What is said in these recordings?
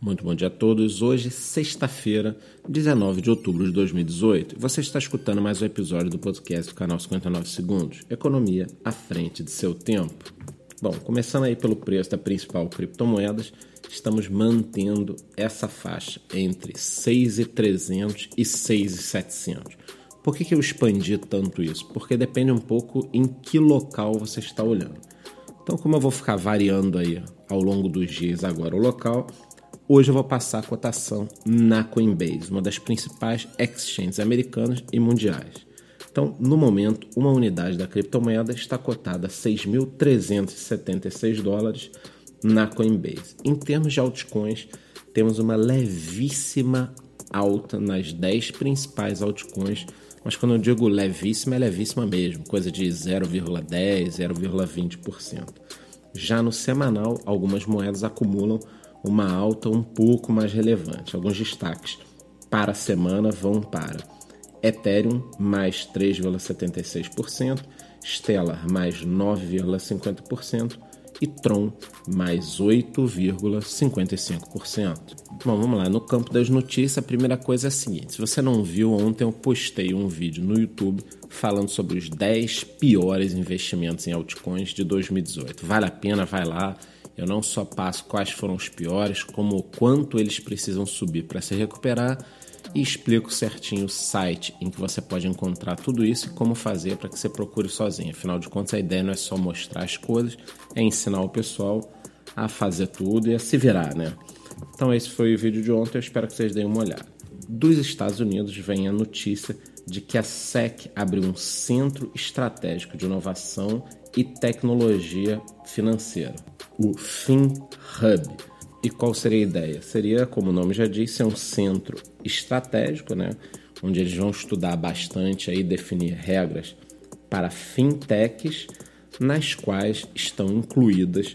Muito bom dia a todos. Hoje, sexta-feira, 19 de outubro de 2018, você está escutando mais um episódio do podcast do canal 59 Segundos Economia à frente de seu tempo. Bom, começando aí pelo preço da principal criptomoedas, estamos mantendo essa faixa entre 6,300 e 6,700. Por que, que eu expandi tanto isso? Porque depende um pouco em que local você está olhando. Então, como eu vou ficar variando aí ao longo dos dias agora o local, Hoje eu vou passar a cotação na Coinbase, uma das principais exchanges americanas e mundiais. Então, no momento, uma unidade da criptomoeda está cotada a 6.376 dólares na Coinbase. Em termos de altcoins, temos uma levíssima alta nas 10 principais altcoins, mas quando eu digo levíssima, é levíssima mesmo, coisa de 0,10, 0,20%. Já no semanal, algumas moedas acumulam uma alta um pouco mais relevante. Alguns destaques para a semana vão para Ethereum mais 3,76%, Stellar mais 9,50% e Tron mais 8,55%. Bom, vamos lá. No campo das notícias, a primeira coisa é a seguinte: se você não viu, ontem eu postei um vídeo no YouTube falando sobre os 10 piores investimentos em altcoins de 2018. Vale a pena, vai lá eu não só passo quais foram os piores, como o quanto eles precisam subir para se recuperar e explico certinho o site em que você pode encontrar tudo isso e como fazer para que você procure sozinho. Afinal de contas, a ideia não é só mostrar as coisas, é ensinar o pessoal a fazer tudo e a se virar, né? Então esse foi o vídeo de ontem, eu espero que vocês deem uma olhada. Dos Estados Unidos vem a notícia de que a SEC abriu um centro estratégico de inovação e tecnologia financeira, o FinHub. E qual seria a ideia? Seria, como o nome já disse, é um centro estratégico, né? onde eles vão estudar bastante e definir regras para fintechs, nas quais estão incluídas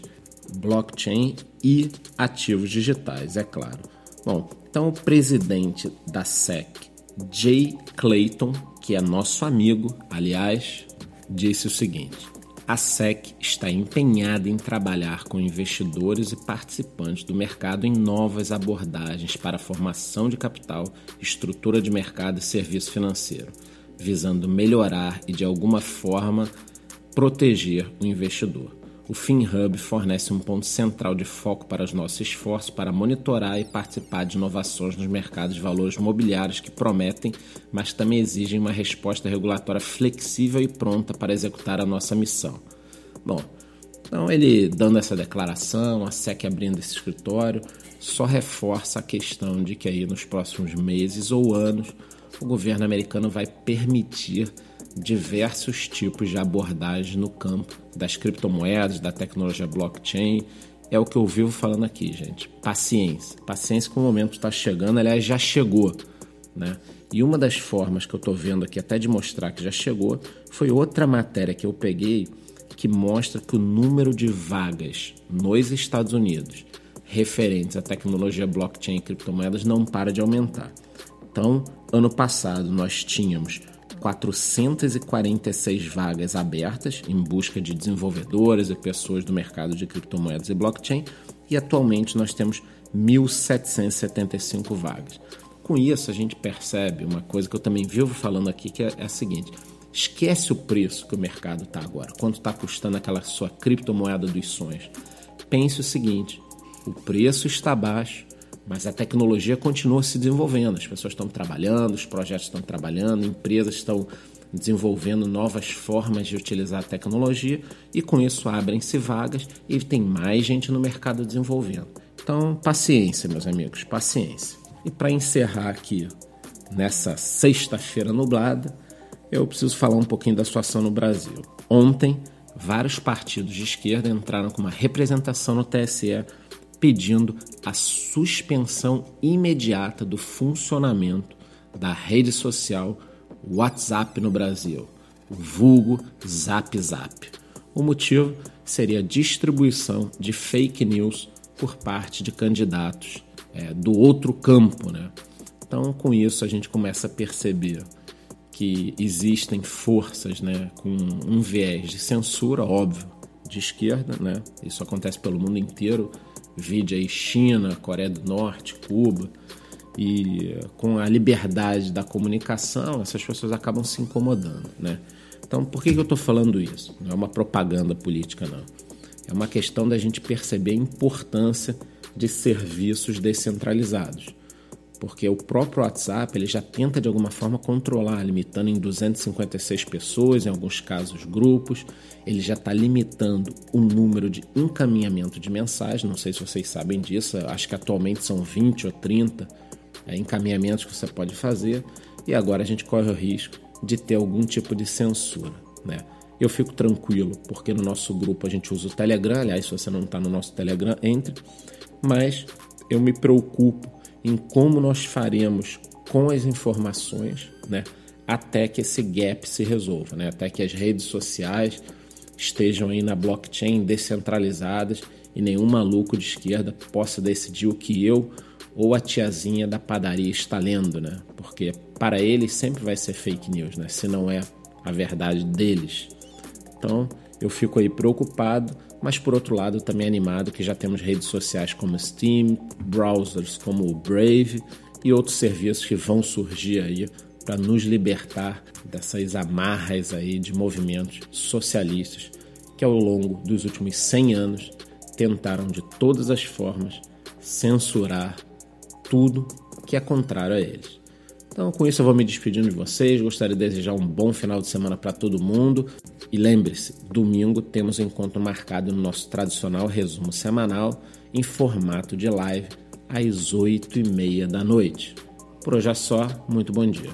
blockchain e ativos digitais, é claro. Bom, então o presidente da SEC, Jay Clayton, que é nosso amigo, aliás, disse o seguinte: a SEC está empenhada em trabalhar com investidores e participantes do mercado em novas abordagens para formação de capital, estrutura de mercado e serviço financeiro, visando melhorar e, de alguma forma, proteger o investidor. O FinHub fornece um ponto central de foco para os nossos esforços para monitorar e participar de inovações nos mercados de valores mobiliários que prometem, mas também exigem uma resposta regulatória flexível e pronta para executar a nossa missão. Bom, então ele dando essa declaração, a SEC abrindo esse escritório, só reforça a questão de que aí nos próximos meses ou anos o governo americano vai permitir diversos tipos de abordagem no campo das criptomoedas, da tecnologia blockchain. É o que eu vivo falando aqui, gente. Paciência. Paciência que o momento está chegando, aliás, já chegou. Né? E uma das formas que eu estou vendo aqui, até de mostrar que já chegou, foi outra matéria que eu peguei que mostra que o número de vagas nos Estados Unidos referentes à tecnologia blockchain e criptomoedas não para de aumentar. Então, ano passado nós tínhamos 446 vagas abertas em busca de desenvolvedores e pessoas do mercado de criptomoedas e blockchain, e atualmente nós temos 1.775 vagas. Com isso, a gente percebe uma coisa que eu também vivo falando aqui, que é, é a seguinte: esquece o preço que o mercado está agora, quanto está custando aquela sua criptomoeda dos sonhos. Pense o seguinte: o preço está baixo, mas a tecnologia continua se desenvolvendo, as pessoas estão trabalhando, os projetos estão trabalhando, empresas estão desenvolvendo novas formas de utilizar a tecnologia e com isso abrem-se vagas e tem mais gente no mercado desenvolvendo. Então, paciência, meus amigos, paciência. E para encerrar aqui nessa sexta-feira nublada, eu preciso falar um pouquinho da situação no Brasil. Ontem, vários partidos de esquerda entraram com uma representação no TSE pedindo a suspensão imediata do funcionamento da rede social WhatsApp no Brasil, o vulgo Zap Zap. O motivo seria a distribuição de fake news por parte de candidatos é, do outro campo. Né? Então, com isso, a gente começa a perceber que existem forças né, com um viés de censura, óbvio, de esquerda, né? isso acontece pelo mundo inteiro Vide aí China, Coreia do Norte, Cuba. E com a liberdade da comunicação, essas pessoas acabam se incomodando, né? Então, por que, que eu estou falando isso? Não é uma propaganda política, não. É uma questão da gente perceber a importância de serviços descentralizados. Porque o próprio WhatsApp ele já tenta de alguma forma controlar, limitando em 256 pessoas, em alguns casos grupos. Ele já está limitando o número de encaminhamento de mensagens. Não sei se vocês sabem disso, acho que atualmente são 20 ou 30 é, encaminhamentos que você pode fazer. E agora a gente corre o risco de ter algum tipo de censura. Né? Eu fico tranquilo, porque no nosso grupo a gente usa o Telegram. Aliás, se você não está no nosso Telegram, entre mas eu me preocupo em como nós faremos com as informações, né, até que esse gap se resolva, né, até que as redes sociais estejam aí na blockchain descentralizadas e nenhum maluco de esquerda possa decidir o que eu ou a tiazinha da padaria está lendo, né? Porque para eles sempre vai ser fake news, né? Se não é a verdade deles. Então, eu fico aí preocupado, mas por outro lado também animado que já temos redes sociais como Steam, browsers como o Brave e outros serviços que vão surgir aí para nos libertar dessas amarras aí de movimentos socialistas que ao longo dos últimos 100 anos tentaram de todas as formas censurar tudo que é contrário a eles. Então, com isso, eu vou me despedindo de vocês. Gostaria de desejar um bom final de semana para todo mundo. E lembre-se: domingo temos um encontro marcado no nosso tradicional resumo semanal em formato de live às 8 e meia da noite. Por hoje é só. Muito bom dia.